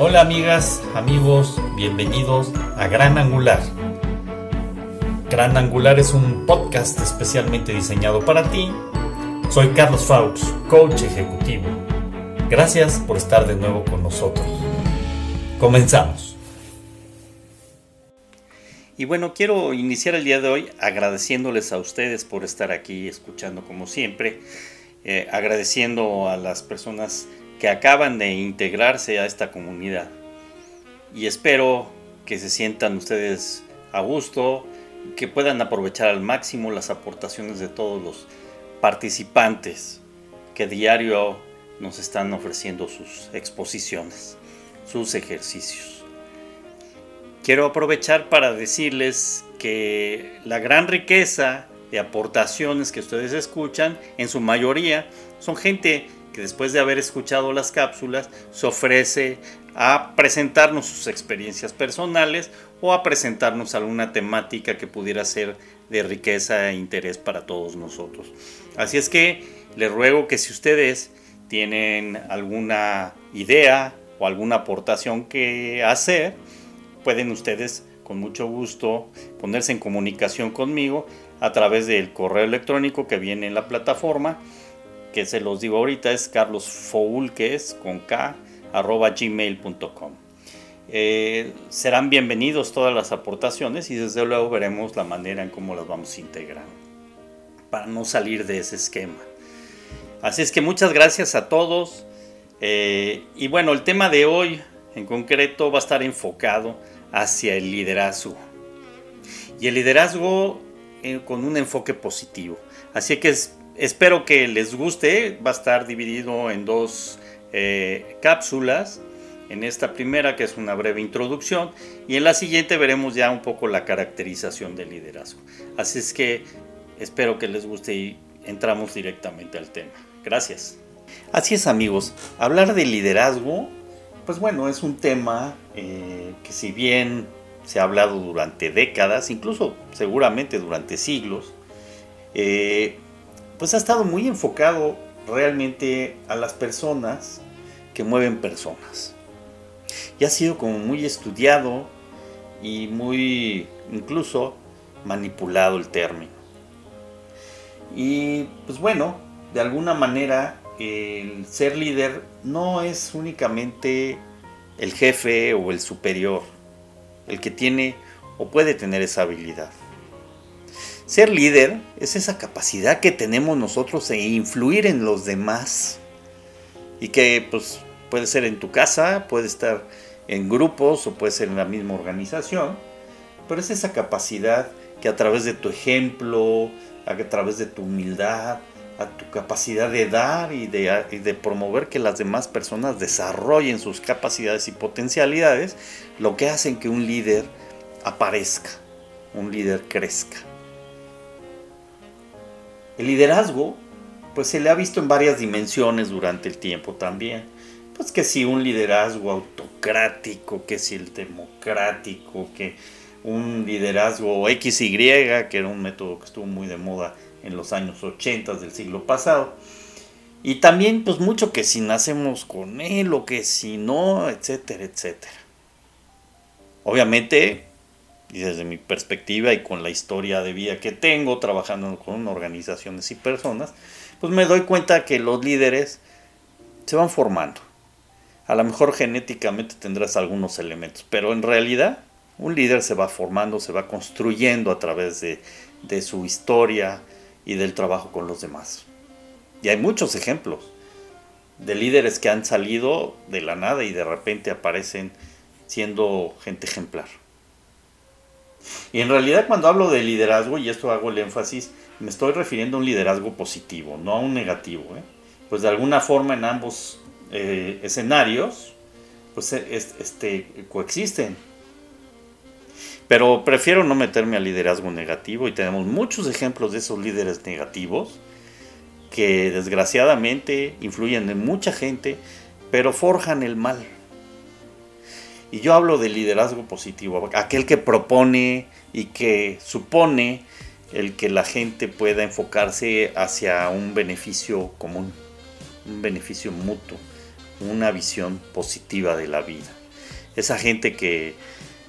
Hola amigas, amigos, bienvenidos a Gran Angular. Gran Angular es un podcast especialmente diseñado para ti. Soy Carlos Faux, coach ejecutivo. Gracias por estar de nuevo con nosotros. Comenzamos. Y bueno, quiero iniciar el día de hoy agradeciéndoles a ustedes por estar aquí escuchando como siempre, eh, agradeciendo a las personas que acaban de integrarse a esta comunidad. Y espero que se sientan ustedes a gusto, que puedan aprovechar al máximo las aportaciones de todos los participantes que diario nos están ofreciendo sus exposiciones, sus ejercicios. Quiero aprovechar para decirles que la gran riqueza de aportaciones que ustedes escuchan, en su mayoría, son gente después de haber escuchado las cápsulas se ofrece a presentarnos sus experiencias personales o a presentarnos alguna temática que pudiera ser de riqueza e interés para todos nosotros. Así es que les ruego que si ustedes tienen alguna idea o alguna aportación que hacer, pueden ustedes con mucho gusto ponerse en comunicación conmigo a través del correo electrónico que viene en la plataforma que se los digo ahorita es carlosfoulques con k arroba gmail.com. Eh, serán bienvenidos todas las aportaciones y desde luego veremos la manera en cómo las vamos a integrar para no salir de ese esquema. Así es que muchas gracias a todos. Eh, y bueno, el tema de hoy en concreto va a estar enfocado hacia el liderazgo. Y el liderazgo eh, con un enfoque positivo. Así que es Espero que les guste. Va a estar dividido en dos eh, cápsulas. En esta primera, que es una breve introducción, y en la siguiente veremos ya un poco la caracterización del liderazgo. Así es que espero que les guste y entramos directamente al tema. Gracias. Así es amigos, hablar de liderazgo, pues bueno, es un tema eh, que si bien se ha hablado durante décadas, incluso seguramente durante siglos, eh, pues ha estado muy enfocado realmente a las personas que mueven personas. Y ha sido como muy estudiado y muy incluso manipulado el término. Y pues bueno, de alguna manera el ser líder no es únicamente el jefe o el superior, el que tiene o puede tener esa habilidad. Ser líder es esa capacidad que tenemos nosotros de influir en los demás y que pues puede ser en tu casa, puede estar en grupos o puede ser en la misma organización, pero es esa capacidad que a través de tu ejemplo, a través de tu humildad, a tu capacidad de dar y de, y de, promover que las demás personas desarrollen sus capacidades y potencialidades, lo que hacen que un líder aparezca, un líder crezca. El liderazgo, pues se le ha visto en varias dimensiones durante el tiempo también. Pues que si un liderazgo autocrático, que si el democrático, que un liderazgo XY, que era un método que estuvo muy de moda en los años 80 del siglo pasado. Y también pues mucho que si nacemos con él o que si no, etcétera, etcétera. Obviamente y desde mi perspectiva y con la historia de vida que tengo trabajando con organizaciones y personas, pues me doy cuenta que los líderes se van formando. A lo mejor genéticamente tendrás algunos elementos, pero en realidad un líder se va formando, se va construyendo a través de, de su historia y del trabajo con los demás. Y hay muchos ejemplos de líderes que han salido de la nada y de repente aparecen siendo gente ejemplar. Y en realidad cuando hablo de liderazgo, y esto hago el énfasis, me estoy refiriendo a un liderazgo positivo, no a un negativo. ¿eh? Pues de alguna forma en ambos eh, escenarios, pues este, coexisten. Pero prefiero no meterme al liderazgo negativo y tenemos muchos ejemplos de esos líderes negativos que desgraciadamente influyen en mucha gente, pero forjan el mal. Y yo hablo de liderazgo positivo, aquel que propone y que supone el que la gente pueda enfocarse hacia un beneficio común, un beneficio mutuo, una visión positiva de la vida. esa gente que,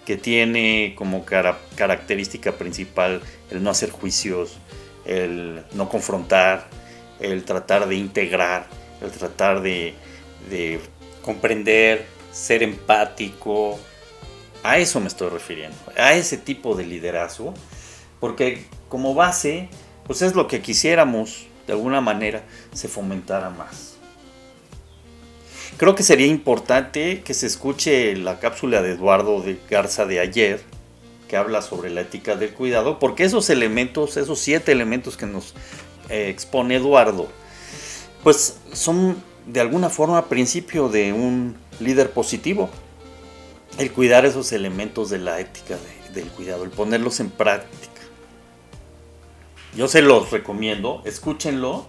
que tiene como característica principal el no hacer juicios, el no confrontar, el tratar de integrar, el tratar de, de comprender, ser empático. A eso me estoy refiriendo, a ese tipo de liderazgo, porque como base, pues es lo que quisiéramos de alguna manera se fomentara más. Creo que sería importante que se escuche la cápsula de Eduardo de Garza de ayer, que habla sobre la ética del cuidado, porque esos elementos, esos siete elementos que nos eh, expone Eduardo, pues son de alguna forma principio de un líder positivo. El cuidar esos elementos de la ética del cuidado, el ponerlos en práctica. Yo se los recomiendo, escúchenlo,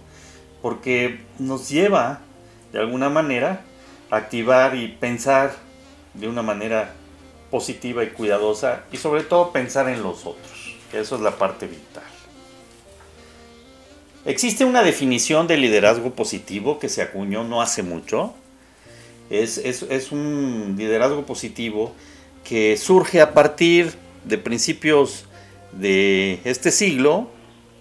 porque nos lleva de alguna manera a activar y pensar de una manera positiva y cuidadosa y sobre todo pensar en los otros, eso es la parte vital. Existe una definición de liderazgo positivo que se acuñó no hace mucho. Es, es, un liderazgo positivo que surge a partir de principios de este siglo.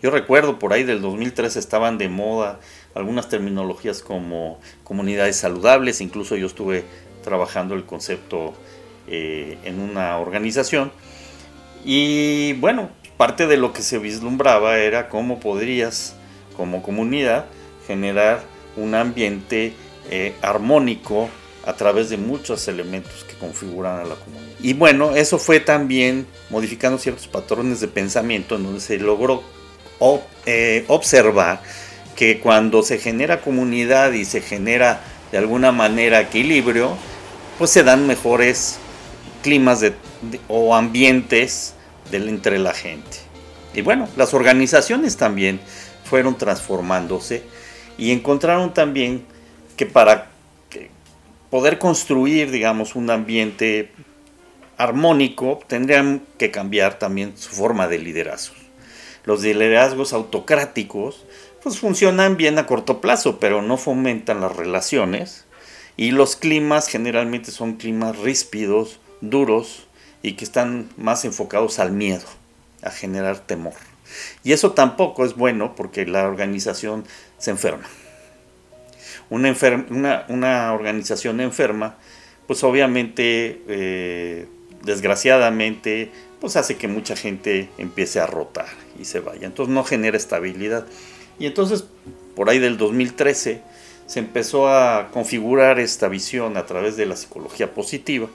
Yo recuerdo por ahí del 2003 estaban de moda algunas terminologías como comunidades saludables, incluso yo estuve trabajando el concepto eh, en una organización. Y bueno, parte de lo que se vislumbraba era cómo podrías como comunidad generar un ambiente eh, armónico a través de muchos elementos que configuran a la comunidad. Y bueno, eso fue también modificando ciertos patrones de pensamiento en donde se logró eh, observar que cuando se genera comunidad y se genera de alguna manera equilibrio, pues se dan mejores climas o ambientes entre la gente. Y bueno, las organizaciones también fueron transformándose y encontraron también que para poder construir, digamos, un ambiente armónico, tendrían que cambiar también su forma de liderazgo. Los liderazgos autocráticos, pues funcionan bien a corto plazo, pero no fomentan las relaciones. Y los climas generalmente son climas ríspidos, duros y que están más enfocados al miedo, a generar temor. Y eso tampoco es bueno porque la organización se enferma. Una, una, organización enferma, pues obviamente, eh, desgraciadamente, pues hace que mucha gente empiece a rotar y se vaya. Entonces no genera estabilidad. Y entonces, por ahí del 2013, se empezó a configurar esta visión a través de la psicología positiva,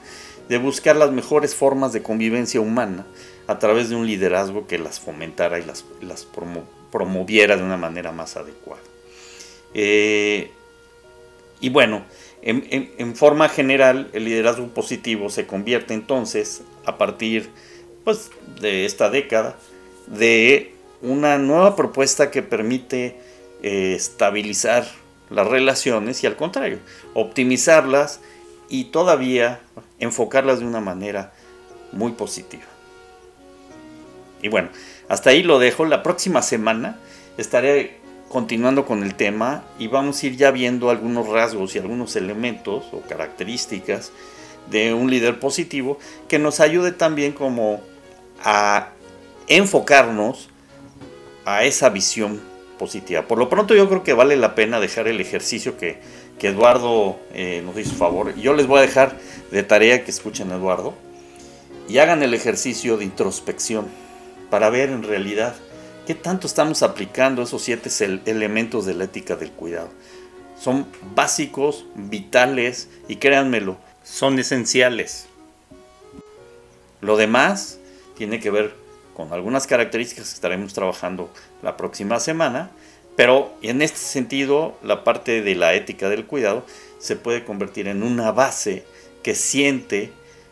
de buscar las mejores formas de convivencia humana a través de un liderazgo que las fomentara y las, las promoviera de una manera más adecuada. Eh, y bueno, en, forma general, el liderazgo positivo se convierte entonces, a partir pues, de esta década, de una nueva propuesta que permite eh, estabilizar las relaciones y al contrario, optimizarlas y todavía enfocarlas de una manera muy positiva. Y bueno, hasta ahí lo dejo. La próxima semana estaré continuando con el tema y vamos a ir ya viendo algunos rasgos y algunos elementos o características de un líder positivo que nos ayude también como a enfocarnos a esa visión positiva. Por lo pronto yo creo que vale la pena dejar el ejercicio que, Eduardo eh, nos hizo favor. Yo les voy a dejar de tarea que escuchen a Eduardo y hagan el ejercicio de introspección para ver en realidad qué tanto estamos aplicando esos siete elementos de la ética del cuidado. Son básicos, vitales y créanmelo, son esenciales. Lo demás tiene que ver con algunas características que estaremos trabajando la próxima semana, pero en este sentido la parte de la ética del cuidado se puede convertir en una base que siente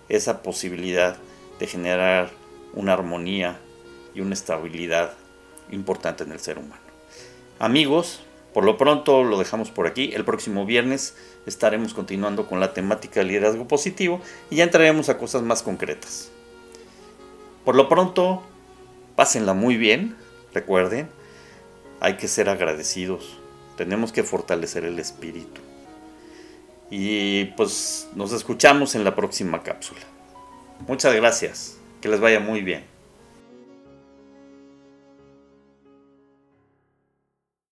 esa posibilidad de generar una armonía y una estabilidad importante en el ser humano. Amigos, por lo pronto lo dejamos por aquí. El próximo viernes estaremos continuando con la temática del liderazgo positivo y ya entraremos a cosas más concretas. Por lo pronto, pásenla muy bien. Recuerden, hay que ser agradecidos. Tenemos que fortalecer el espíritu. Y pues nos escuchamos en la próxima cápsula. Muchas gracias. Que les vaya muy bien.